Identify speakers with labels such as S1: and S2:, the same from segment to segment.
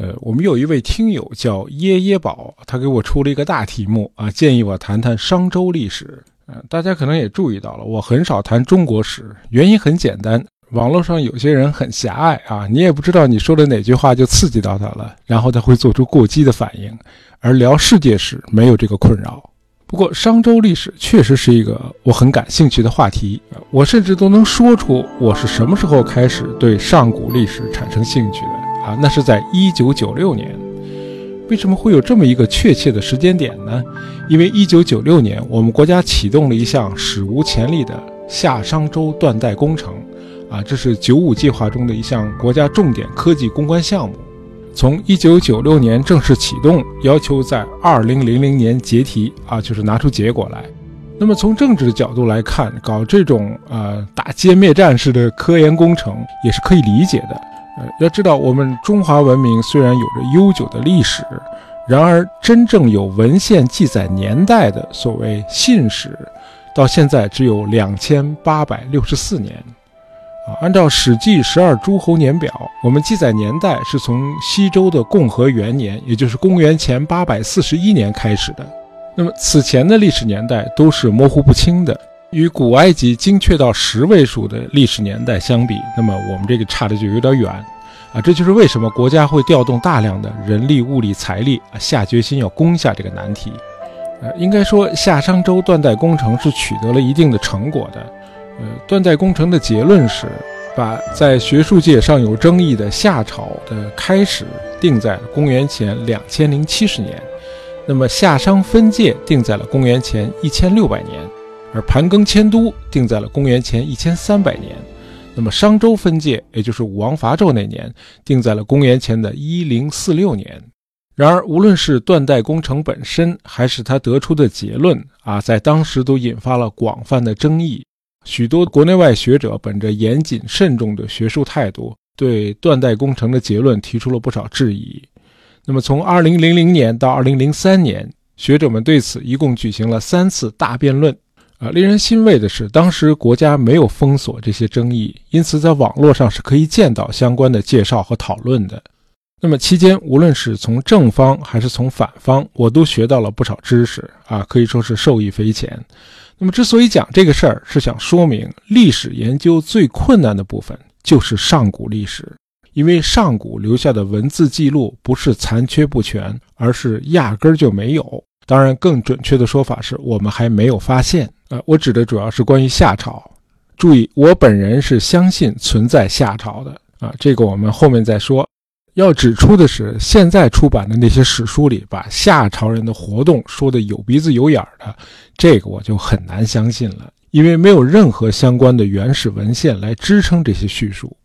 S1: 呃，我们有一位听友叫耶耶宝，他给我出了一个大题目啊，建议我谈谈商周历史。呃，大家可能也注意到了，我很少谈中国史，原因很简单，网络上有些人很狭隘啊，你也不知道你说的哪句话就刺激到他了，然后他会做出过激的反应。而聊世界史没有这个困扰。不过商周历史确实是一个我很感兴趣的话题，我甚至都能说出我是什么时候开始对上古历史产生兴趣的啊，那是在一九九六年。为什么会有这么一个确切的时间点呢？因为一九九六年我们国家启动了一项史无前例的夏商周断代工程，啊，这是九五计划中的一项国家重点科技攻关项目。从一九九六年正式启动，要求在二零零零年结题啊，就是拿出结果来。那么从政治的角度来看，搞这种呃打歼灭战式的科研工程也是可以理解的。要知道我们中华文明虽然有着悠久的历史，然而真正有文献记载年代的所谓信史，到现在只有两千八百六十四年。啊按照《史记·十二诸侯年表》，我们记载年代是从西周的共和元年，也就是公元前八百四十一年开始的。那么此前的历史年代都是模糊不清的，与古埃及精确到十位数的历史年代相比，那么我们这个差的就有点远啊！这就是为什么国家会调动大量的人力、物力、财力啊，下决心要攻下这个难题。呃，应该说夏商周断代工程是取得了一定的成果的。呃，断代工程的结论是，把在学术界尚有争议的夏朝的开始定在了公元前两千零七十年，那么夏商分界定在了公元前一千六百年，而盘庚迁都定在了公元前一千三百年，那么商周分界，也就是武王伐纣那年，定在了公元前的一零四六年。然而，无论是断代工程本身，还是他得出的结论啊，在当时都引发了广泛的争议。许多国内外学者本着严谨慎重的学术态度，对断代工程的结论提出了不少质疑。那么，从2000年到2003年，学者们对此一共举行了三次大辩论。啊，令人欣慰的是，当时国家没有封锁这些争议，因此在网络上是可以见到相关的介绍和讨论的。那么期间，无论是从正方还是从反方，我都学到了不少知识啊，可以说是受益匪浅。那么，之所以讲这个事儿，是想说明历史研究最困难的部分就是上古历史，因为上古留下的文字记录不是残缺不全，而是压根儿就没有。当然，更准确的说法是我们还没有发现。呃，我指的主要是关于夏朝。注意，我本人是相信存在夏朝的啊，这个我们后面再说。要指出的是，现在出版的那些史书里，把夏朝人的活动说的有鼻子有眼儿的，这个我就很难相信了，因为没有任何相关的原始文献来支撑这些叙述。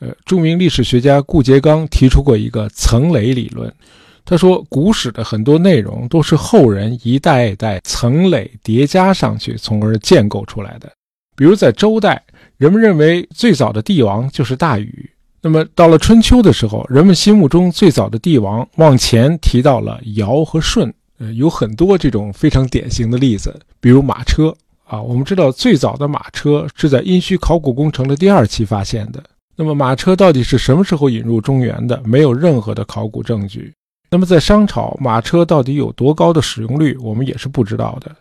S1: 呃，著名历史学家顾颉刚提出过一个层累理论，他说，古史的很多内容都是后人一代一代层累叠加上去，从而建构出来的。比如在周代，人们认为最早的帝王就是大禹。那么到了春秋的时候，人们心目中最早的帝王往前提到了尧和舜，呃，有很多这种非常典型的例子，比如马车啊。我们知道最早的马车是在殷墟考古工程的第二期发现的。那么马车到底是什么时候引入中原的？没有任何的考古证据。那么在商朝，马车到底有多高的使用率？我们也是不知道的。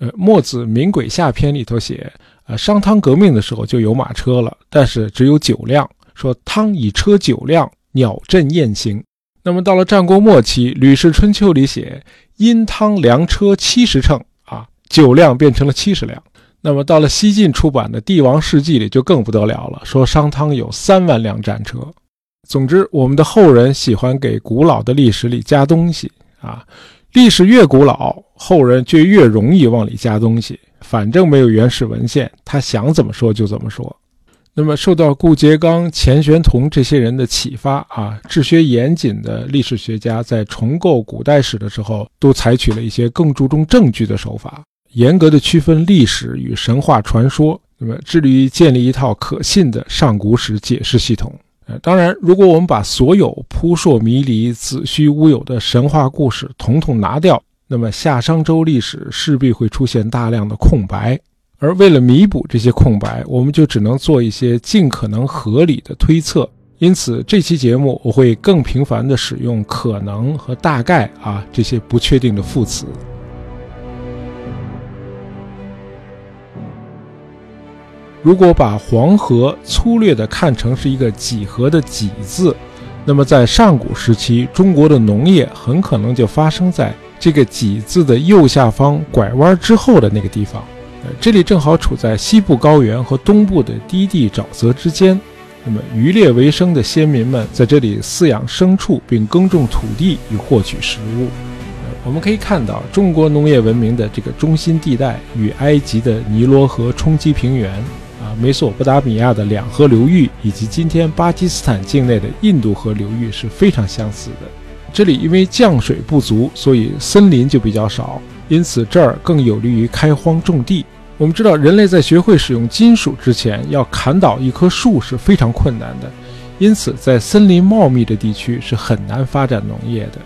S1: 呃，墨子《民轨下篇》里头写，呃，商汤革命的时候就有马车了，但是只有九辆。说汤以车九辆，鸟阵雁行。那么到了战国末期，《吕氏春秋》里写，因汤量车七十乘，啊，九辆变成了七十辆。那么到了西晋出版的《帝王世纪》里就更不得了了，说商汤有三万辆战车。总之，我们的后人喜欢给古老的历史里加东西啊，历史越古老，后人就越容易往里加东西。反正没有原始文献，他想怎么说就怎么说。那么，受到顾颉刚、钱玄同这些人的启发啊，治学严谨的历史学家在重构古代史的时候，都采取了一些更注重证据的手法，严格的区分历史与神话传说。那么，致力于建立一套可信的上古史解释系统。呃，当然，如果我们把所有扑朔迷离、子虚乌有的神话故事统统拿掉，那么夏商周历史势必会出现大量的空白。而为了弥补这些空白，我们就只能做一些尽可能合理的推测，因此这期节目我会更频繁地使用“可能”和“大概”啊这些不确定的副词。如果把黄河粗略地看成是一个几何的“几”字，那么在上古时期，中国的农业很可能就发生在这个“几”字的右下方拐弯之后的那个地方。呃，这里正好处在西部高原和东部的低地沼泽之间。那么渔猎为生的先民们在这里饲养牲畜，并耕种土地以获取食物。我们可以看到，中国农业文明的这个中心地带与埃及的尼罗河冲积平原。啊美索不达米亚的两河流域以及今天巴基斯坦境内的印度河流域是非常相似的。这里因为降水不足，所以森林就比较少，因此这儿更有利于开荒种地。我们知道，人类在学会使用金属之前，要砍倒一棵树是非常困难的，因此在森林茂密的地区是很难发展农业的。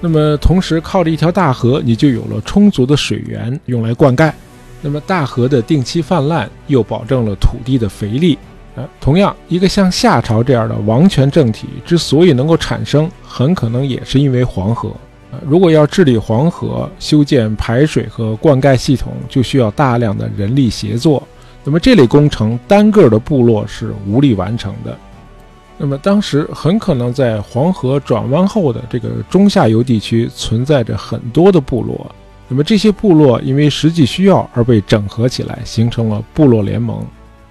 S1: 那么，同时靠着一条大河，你就有了充足的水源用来灌溉。那么大河的定期泛滥又保证了土地的肥力。呃，同样，一个像夏朝这样的王权政体之所以能够产生，很可能也是因为黄河。呃，如果要治理黄河，修建排水和灌溉系统，就需要大量的人力协作。那么这类工程单个的部落是无力完成的。那么当时很可能在黄河转弯后的这个中下游地区存在着很多的部落。那么这些部落因为实际需要而被整合起来，形成了部落联盟。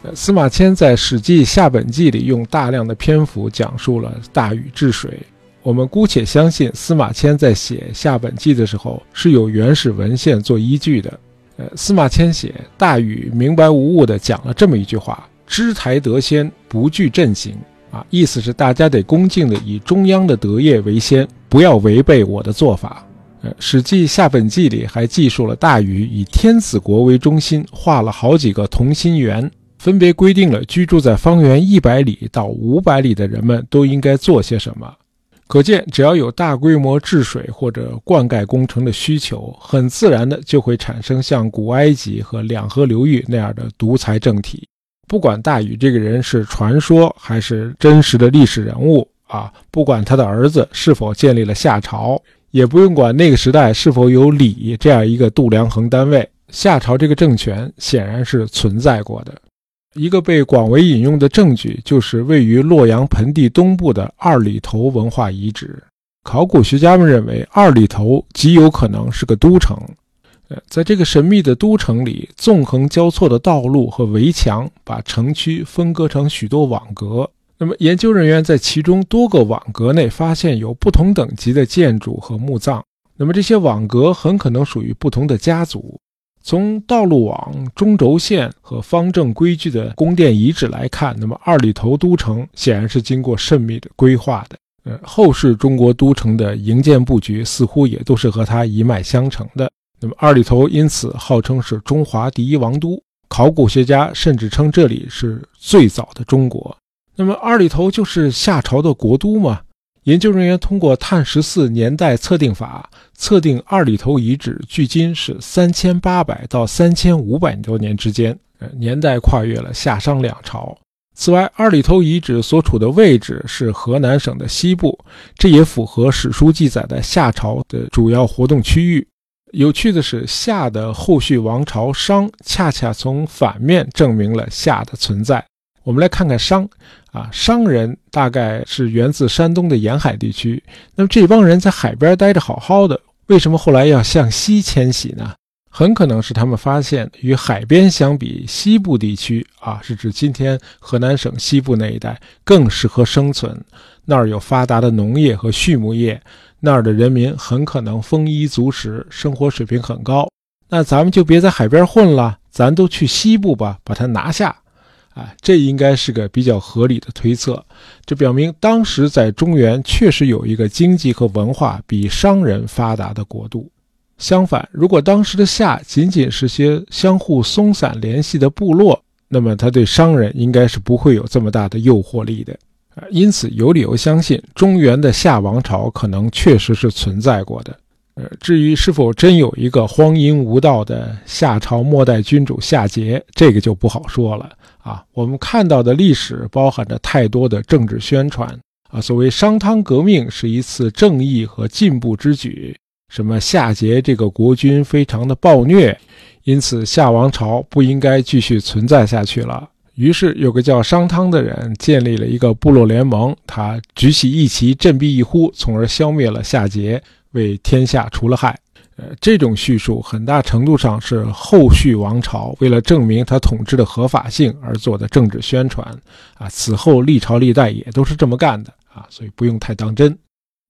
S1: 呃，司马迁在《史记·夏本纪》里用大量的篇幅讲述了大禹治水。我们姑且相信司马迁在写《夏本纪》的时候是有原始文献做依据的。呃，司马迁写大禹明白无误地讲了这么一句话：“知台得先，不惧阵型。”啊，意思是大家得恭敬地以中央的德业为先，不要违背我的做法。《史记·下本纪》里还记述了大禹以天子国为中心，画了好几个同心圆，分别规定了居住在方圆一百里到五百里的人们都应该做些什么。可见，只要有大规模治水或者灌溉工程的需求，很自然的就会产生像古埃及和两河流域那样的独裁政体。不管大禹这个人是传说还是真实的历史人物啊，不管他的儿子是否建立了夏朝。也不用管那个时代是否有礼这样一个度量衡单位，夏朝这个政权显然是存在过的。一个被广为引用的证据就是位于洛阳盆地东部的二里头文化遗址。考古学家们认为，二里头极有可能是个都城。呃，在这个神秘的都城里，纵横交错的道路和围墙把城区分割成许多网格。那么，研究人员在其中多个网格内发现有不同等级的建筑和墓葬。那么，这些网格很可能属于不同的家族。从道路网、中轴线和方正规矩的宫殿遗址来看，那么二里头都城显然是经过慎密的规划的。呃，后世中国都城的营建布局似乎也都是和它一脉相承的。那么，二里头因此号称是中华第一王都。考古学家甚至称这里是最早的中国。那么二里头就是夏朝的国都吗？研究人员通过碳十四年代测定法测定二里头遗址距今是三千八百到三千五百多年之间，呃，年代跨越了夏商两朝。此外，二里头遗址所处的位置是河南省的西部，这也符合史书记载的夏朝的主要活动区域。有趣的是，夏的后续王朝商恰恰从反面证明了夏的存在。我们来看看商，啊，商人大概是源自山东的沿海地区。那么这帮人在海边待着好好的，为什么后来要向西迁徙呢？很可能是他们发现，与海边相比，西部地区啊，是指今天河南省西部那一带更适合生存。那儿有发达的农业和畜牧业，那儿的人民很可能丰衣足食，生活水平很高。那咱们就别在海边混了，咱都去西部吧，把它拿下。啊，这应该是个比较合理的推测。这表明当时在中原确实有一个经济和文化比商人发达的国度。相反，如果当时的夏仅仅是些相互松散联系的部落，那么他对商人应该是不会有这么大的诱惑力的。啊，因此有理由相信中原的夏王朝可能确实是存在过的。至于是否真有一个荒淫无道的夏朝末代君主夏桀，这个就不好说了啊。我们看到的历史包含着太多的政治宣传啊。所谓商汤革命是一次正义和进步之举，什么夏桀这个国君非常的暴虐，因此夏王朝不应该继续存在下去了。于是有个叫商汤的人建立了一个部落联盟，他举起义旗振臂一呼，从而消灭了夏桀。为天下除了害，呃，这种叙述很大程度上是后续王朝为了证明他统治的合法性而做的政治宣传，啊，此后历朝历代也都是这么干的，啊，所以不用太当真。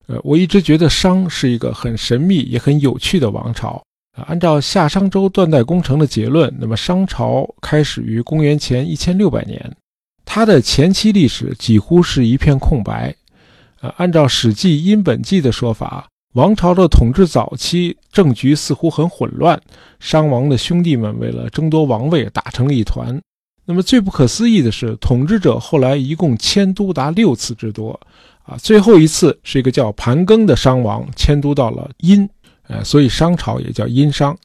S1: 呃，我一直觉得商是一个很神秘也很有趣的王朝，啊，按照夏商周断代工程的结论，那么商朝开始于公元前一千六百年，它的前期历史几乎是一片空白，啊，按照《史记·殷本纪》的说法。王朝的统治早期政局似乎很混乱，商王的兄弟们为了争夺王位打成了一团。那么最不可思议的是，统治者后来一共迁都达六次之多，啊，最后一次是一个叫盘庚的商王迁都到了殷，呃，所以商朝也叫殷商。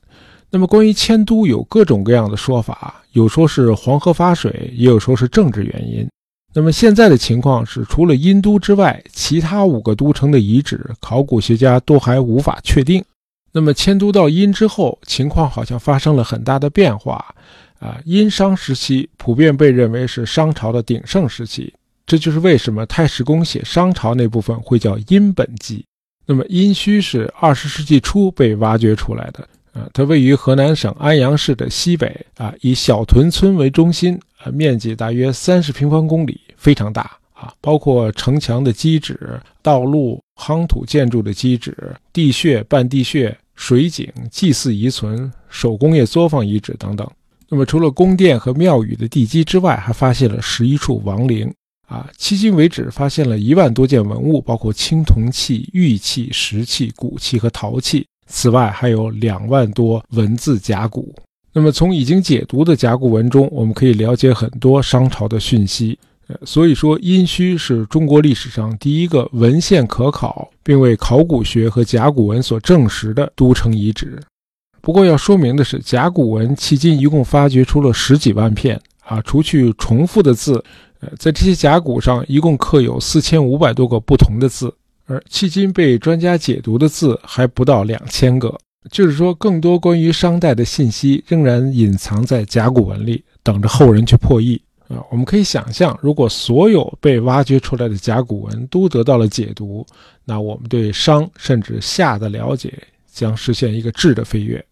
S1: 那么关于迁都有各种各样的说法，有说是黄河发水，也有说是政治原因。那么现在的情况是，除了殷都之外，其他五个都城的遗址，考古学家都还无法确定。那么迁都到殷之后，情况好像发生了很大的变化。啊，殷商时期普遍被认为是商朝的鼎盛时期，这就是为什么太史公写商朝那部分会叫《殷本纪》。那么殷墟是二十世纪初被挖掘出来的，啊，它位于河南省安阳市的西北，啊，以小屯村为中心，啊，面积大约三十平方公里。非常大啊，包括城墙的基址、道路、夯土建筑的基址、地穴、半地穴、水井、祭祀遗存、手工业作坊遗址等等。那么，除了宫殿和庙宇的地基之外，还发现了十一处王陵啊。迄今为止，发现了一万多件文物，包括青铜器、玉器、石器、骨器和陶器。此外，还有两万多文字甲骨。那么，从已经解读的甲骨文中，我们可以了解很多商朝的讯息。所以说，殷墟是中国历史上第一个文献可考，并为考古学和甲骨文所证实的都城遗址。不过要说明的是，甲骨文迄今一共发掘出了十几万片啊，除去重复的字，呃，在这些甲骨上一共刻有四千五百多个不同的字，而迄今被专家解读的字还不到两千个。就是说，更多关于商代的信息仍然隐藏在甲骨文里，等着后人去破译。啊，我们可以想象，如果所有被挖掘出来的甲骨文都得到了解读，那我们对商甚至夏的了解将实现一个质的飞跃。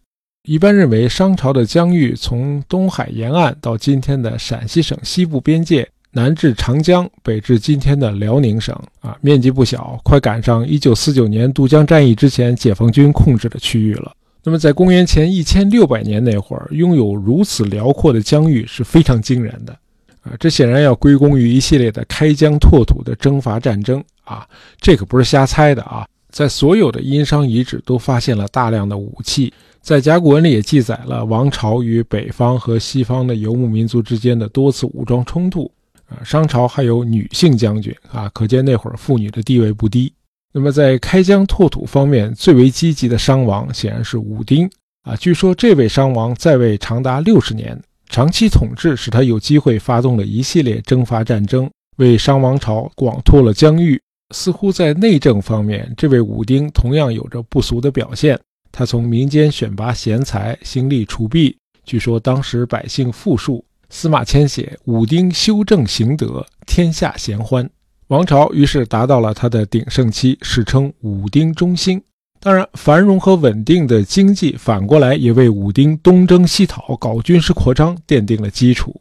S1: 一般认为，商朝的疆域从东海沿岸到今天的陕西省西部边界，南至长江，北至今天的辽宁省，啊，面积不小，快赶上1949年渡江战役之前解放军控制的区域了。那么，在公元前1600年那会儿，拥有如此辽阔的疆域是非常惊人的。啊，这显然要归功于一系列的开疆拓土的征伐战争啊，这可不是瞎猜的啊。在所有的殷商遗址都发现了大量的武器，在甲骨文里也记载了王朝与北方和西方的游牧民族之间的多次武装冲突。啊，商朝还有女性将军啊，可见那会儿妇女的地位不低。那么在开疆拓土方面最为积极的商王显然是武丁啊，据说这位商王在位长达六十年。长期统治使他有机会发动了一系列征伐战争，为商王朝广拓了疆域。似乎在内政方面，这位武丁同样有着不俗的表现。他从民间选拔贤才，兴利除弊。据说当时百姓富庶。司马迁写：“武丁修正行德，天下咸欢。”王朝于是达到了他的鼎盛期，史称武丁中兴。当然，繁荣和稳定的经济反过来也为武丁东征西讨、搞军事扩张奠定了基础。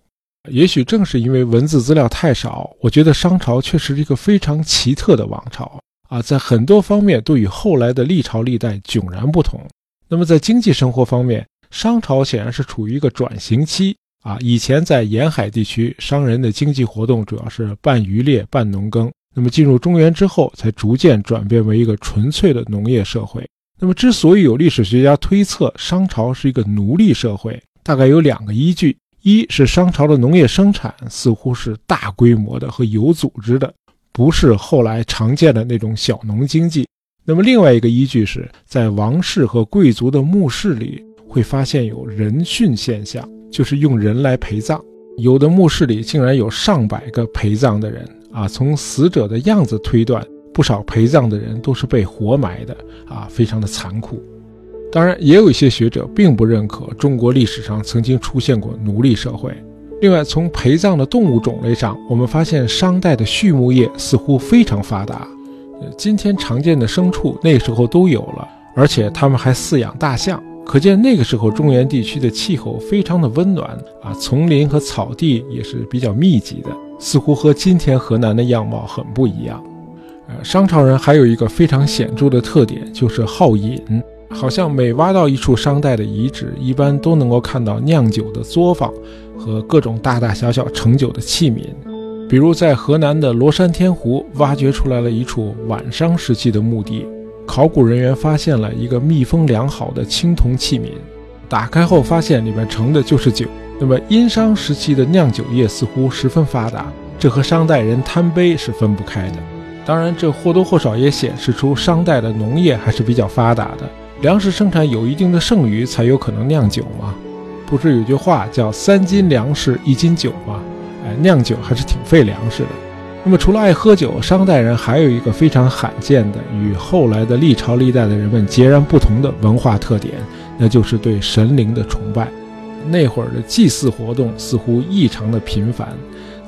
S1: 也许正是因为文字资料太少，我觉得商朝确实是一个非常奇特的王朝啊，在很多方面都与后来的历朝历代迥然不同。那么在经济生活方面，商朝显然是处于一个转型期啊。以前在沿海地区，商人的经济活动主要是半渔猎、半农耕。那么进入中原之后，才逐渐转变为一个纯粹的农业社会。那么，之所以有历史学家推测商朝是一个奴隶社会，大概有两个依据：一是商朝的农业生产似乎是大规模的和有组织的，不是后来常见的那种小农经济；那么另外一个依据是在王室和贵族的墓室里会发现有人殉现象，就是用人来陪葬。有的墓室里竟然有上百个陪葬的人啊！从死者的样子推断，不少陪葬的人都是被活埋的啊，非常的残酷。当然，也有一些学者并不认可中国历史上曾经出现过奴隶社会。另外，从陪葬的动物种类上，我们发现商代的畜牧业似乎非常发达。今天常见的牲畜那时候都有了，而且他们还饲养大象，可见那个时候中原地区的气候非常的温暖啊，丛林和草地也是比较密集的，似乎和今天河南的样貌很不一样。呃，商朝人还有一个非常显著的特点，就是好饮，好像每挖到一处商代的遗址，一般都能够看到酿酒的作坊和各种大大小小盛酒的器皿。比如在河南的罗山天湖挖掘出来了一处晚商时期的墓地，考古人员发现了一个密封良好的青铜器皿，打开后发现里面盛的就是酒。那么殷商时期的酿酒业似乎十分发达，这和商代人贪杯是分不开的。当然，这或多或少也显示出商代的农业还是比较发达的，粮食生产有一定的剩余才有可能酿酒嘛。不是有句话叫“三斤粮食一斤酒”吗？哎，酿酒还是挺费粮食的。那么，除了爱喝酒，商代人还有一个非常罕见的、与后来的历朝历代的人们截然不同的文化特点，那就是对神灵的崇拜。那会儿的祭祀活动似乎异常的频繁，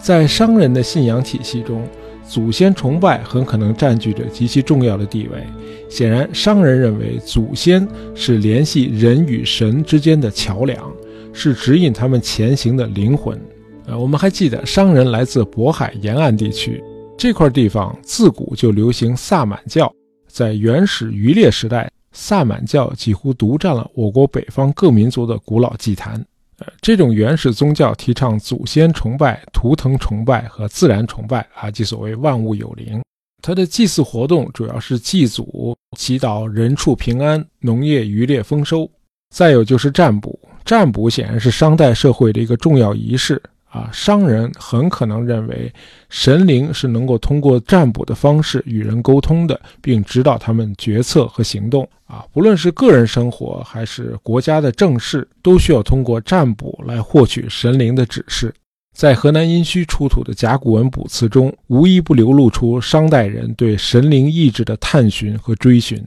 S1: 在商人的信仰体系中，祖先崇拜很可能占据着极其重要的地位。显然，商人认为祖先是联系人与神之间的桥梁，是指引他们前行的灵魂。呃，我们还记得商人来自渤海沿岸地区这块地方，自古就流行萨满教。在原始渔猎时代，萨满教几乎独占了我国北方各民族的古老祭坛。呃，这种原始宗教提倡祖先崇拜、图腾崇拜和自然崇拜啊，即所谓万物有灵。它的祭祀活动主要是祭祖、祈祷人畜平安、农业渔猎丰收。再有就是占卜，占卜显然是商代社会的一个重要仪式。啊，商人很可能认为神灵是能够通过占卜的方式与人沟通的，并指导他们决策和行动。啊，不论是个人生活还是国家的政事，都需要通过占卜来获取神灵的指示。在河南殷墟出土的甲骨文卜辞中，无一不流露出商代人对神灵意志的探寻和追寻。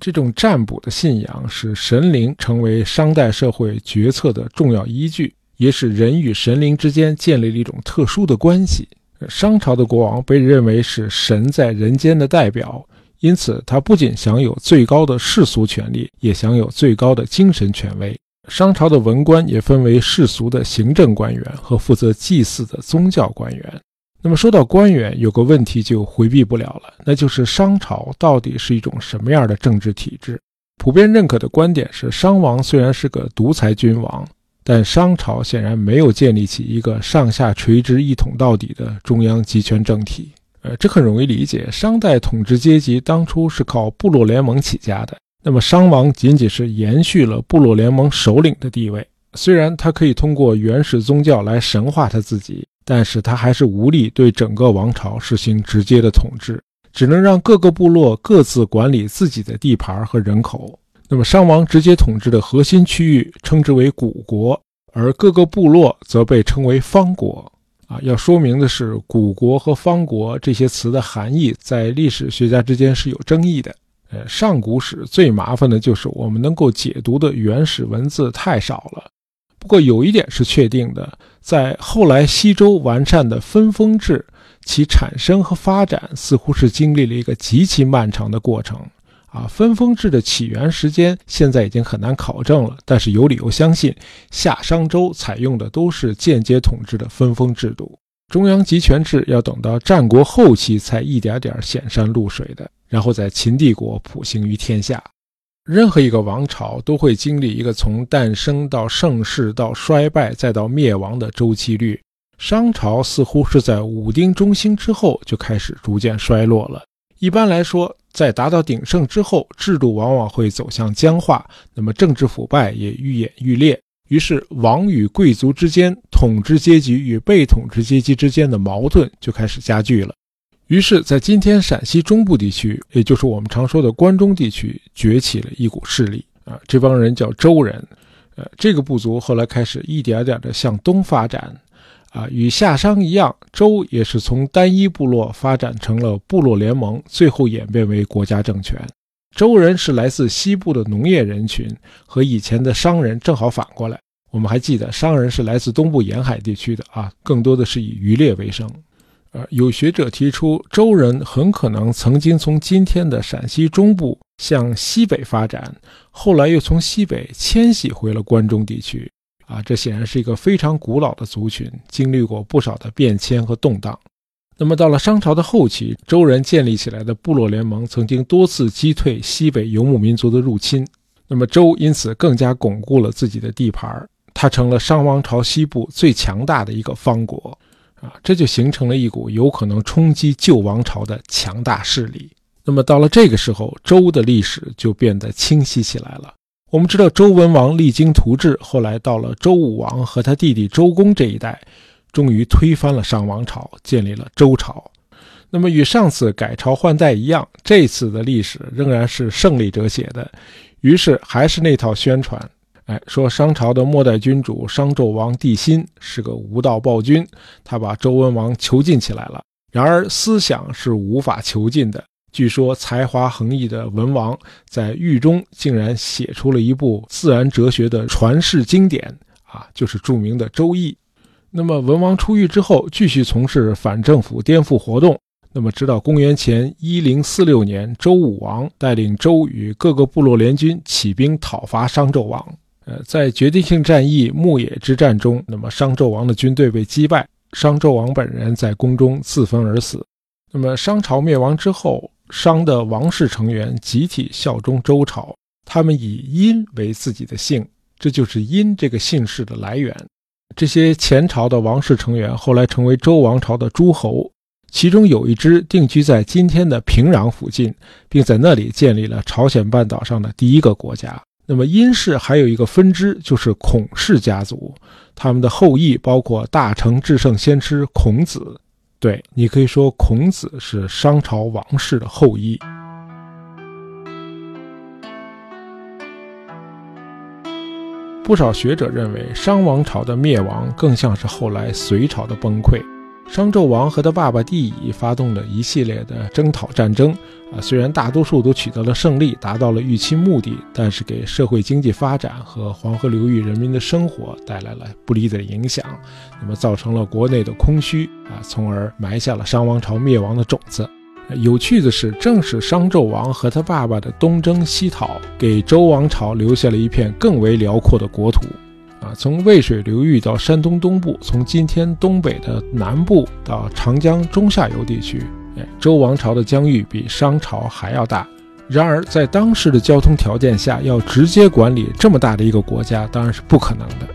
S1: 这种占卜的信仰使神灵成为商代社会决策的重要依据。也使人与神灵之间建立了一种特殊的关系。商朝的国王被认为是神在人间的代表，因此他不仅享有最高的世俗权利，也享有最高的精神权威。商朝的文官也分为世俗的行政官员和负责祭祀的宗教官员。那么说到官员，有个问题就回避不了了，那就是商朝到底是一种什么样的政治体制？普遍认可的观点是，商王虽然是个独裁君王。但商朝显然没有建立起一个上下垂直、一统到底的中央集权政体。呃，这很容易理解。商代统治阶级当初是靠部落联盟起家的，那么商王仅仅是延续了部落联盟首领的地位。虽然他可以通过原始宗教来神化他自己，但是他还是无力对整个王朝实行直接的统治，只能让各个部落各自管理自己的地盘和人口。那么商王直接统治的核心区域称之为古国，而各个部落则被称为方国。啊，要说明的是，古国和方国这些词的含义在历史学家之间是有争议的。呃，上古史最麻烦的就是我们能够解读的原始文字太少了。不过有一点是确定的，在后来西周完善的分封制，其产生和发展似乎是经历了一个极其漫长的过程。啊，分封制的起源时间现在已经很难考证了，但是有理由相信，夏商周采用的都是间接统治的分封制度，中央集权制要等到战国后期才一点点显山露水的，然后在秦帝国普行于天下。任何一个王朝都会经历一个从诞生到盛世到衰败再到灭亡的周期率，商朝似乎是在武丁中兴之后就开始逐渐衰落了。一般来说，在达到鼎盛之后，制度往往会走向僵化，那么政治腐败也愈演愈烈。于是，王与贵族之间、统治阶级与被统治阶级之间的矛盾就开始加剧了。于是，在今天陕西中部地区，也就是我们常说的关中地区，崛起了一股势力啊，这帮人叫周人。呃，这个部族后来开始一点点的向东发展。啊，与夏商一样，周也是从单一部落发展成了部落联盟，最后演变为国家政权。周人是来自西部的农业人群，和以前的商人正好反过来。我们还记得，商人是来自东部沿海地区的啊，更多的是以渔猎为生。呃，有学者提出，周人很可能曾经从今天的陕西中部向西北发展，后来又从西北迁徙回了关中地区。啊，这显然是一个非常古老的族群，经历过不少的变迁和动荡。那么到了商朝的后期，周人建立起来的部落联盟曾经多次击退西北游牧民族的入侵，那么周因此更加巩固了自己的地盘，它成了商王朝西部最强大的一个方国。啊，这就形成了一股有可能冲击旧王朝的强大势力。那么到了这个时候，周的历史就变得清晰起来了。我们知道周文王励精图治，后来到了周武王和他弟弟周公这一代，终于推翻了商王朝，建立了周朝。那么与上次改朝换代一样，这次的历史仍然是胜利者写的。于是还是那套宣传，哎，说商朝的末代君主商纣王帝辛是个无道暴君，他把周文王囚禁起来了。然而思想是无法囚禁的。据说才华横溢的文王在狱中竟然写出了一部自然哲学的传世经典啊，就是著名的《周易》。那么文王出狱之后，继续从事反政府颠覆活动。那么直到公元前一零四六年，周武王带领周与各个部落联军起兵讨伐商纣王。呃，在决定性战役牧野之战中，那么商纣王的军队被击败，商纣王本人在宫中自焚而死。那么商朝灭亡之后。商的王室成员集体效忠周朝，他们以殷为自己的姓，这就是殷这个姓氏的来源。这些前朝的王室成员后来成为周王朝的诸侯，其中有一支定居在今天的平壤附近，并在那里建立了朝鲜半岛上的第一个国家。那么殷氏还有一个分支，就是孔氏家族，他们的后裔包括大成至圣先师孔子。对你可以说，孔子是商朝王室的后裔。不少学者认为，商王朝的灭亡更像是后来隋朝的崩溃。商纣王和他爸爸帝乙发动了一系列的征讨战争，啊，虽然大多数都取得了胜利，达到了预期目的，但是给社会经济发展和黄河流域人民的生活带来了不利的影响，那么造成了国内的空虚，啊，从而埋下了商王朝灭亡的种子。有趣的是，正是商纣王和他爸爸的东征西讨，给周王朝留下了一片更为辽阔的国土。啊，从渭水流域到山东东部，从今天东北的南部到长江中下游地区，哎，周王朝的疆域比商朝还要大。然而，在当时的交通条件下，要直接管理这么大的一个国家，当然是不可能的，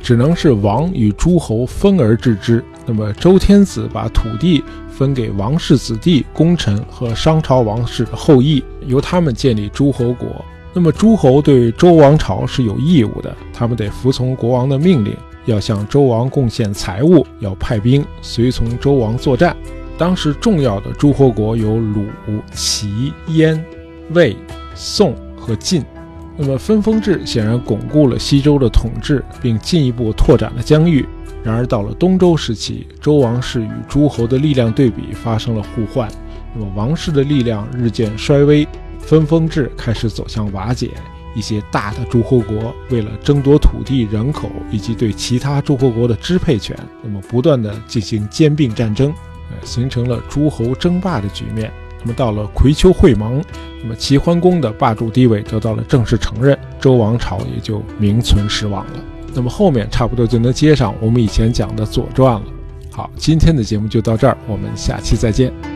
S1: 只能是王与诸侯分而治之。那么，周天子把土地分给王室子弟、功臣和商朝王室的后裔，由他们建立诸侯国。那么诸侯对周王朝是有义务的，他们得服从国王的命令，要向周王贡献财物，要派兵随从周王作战。当时重要的诸侯国有鲁、齐、燕、魏、宋和晋。那么分封制显然巩固了西周的统治，并进一步拓展了疆域。然而到了东周时期，周王室与诸侯的力量对比发生了互换，那么王室的力量日渐衰微。分封制开始走向瓦解，一些大的诸侯国为了争夺土地、人口以及对其他诸侯国的支配权，那么不断的进行兼并战争，呃，形成了诸侯争霸的局面。那么到了葵丘会盟，那么齐桓公的霸主地位得到了正式承认，周王朝也就名存实亡了。那么后面差不多就能接上我们以前讲的《左传》了。好，今天的节目就到这儿，我们下期再见。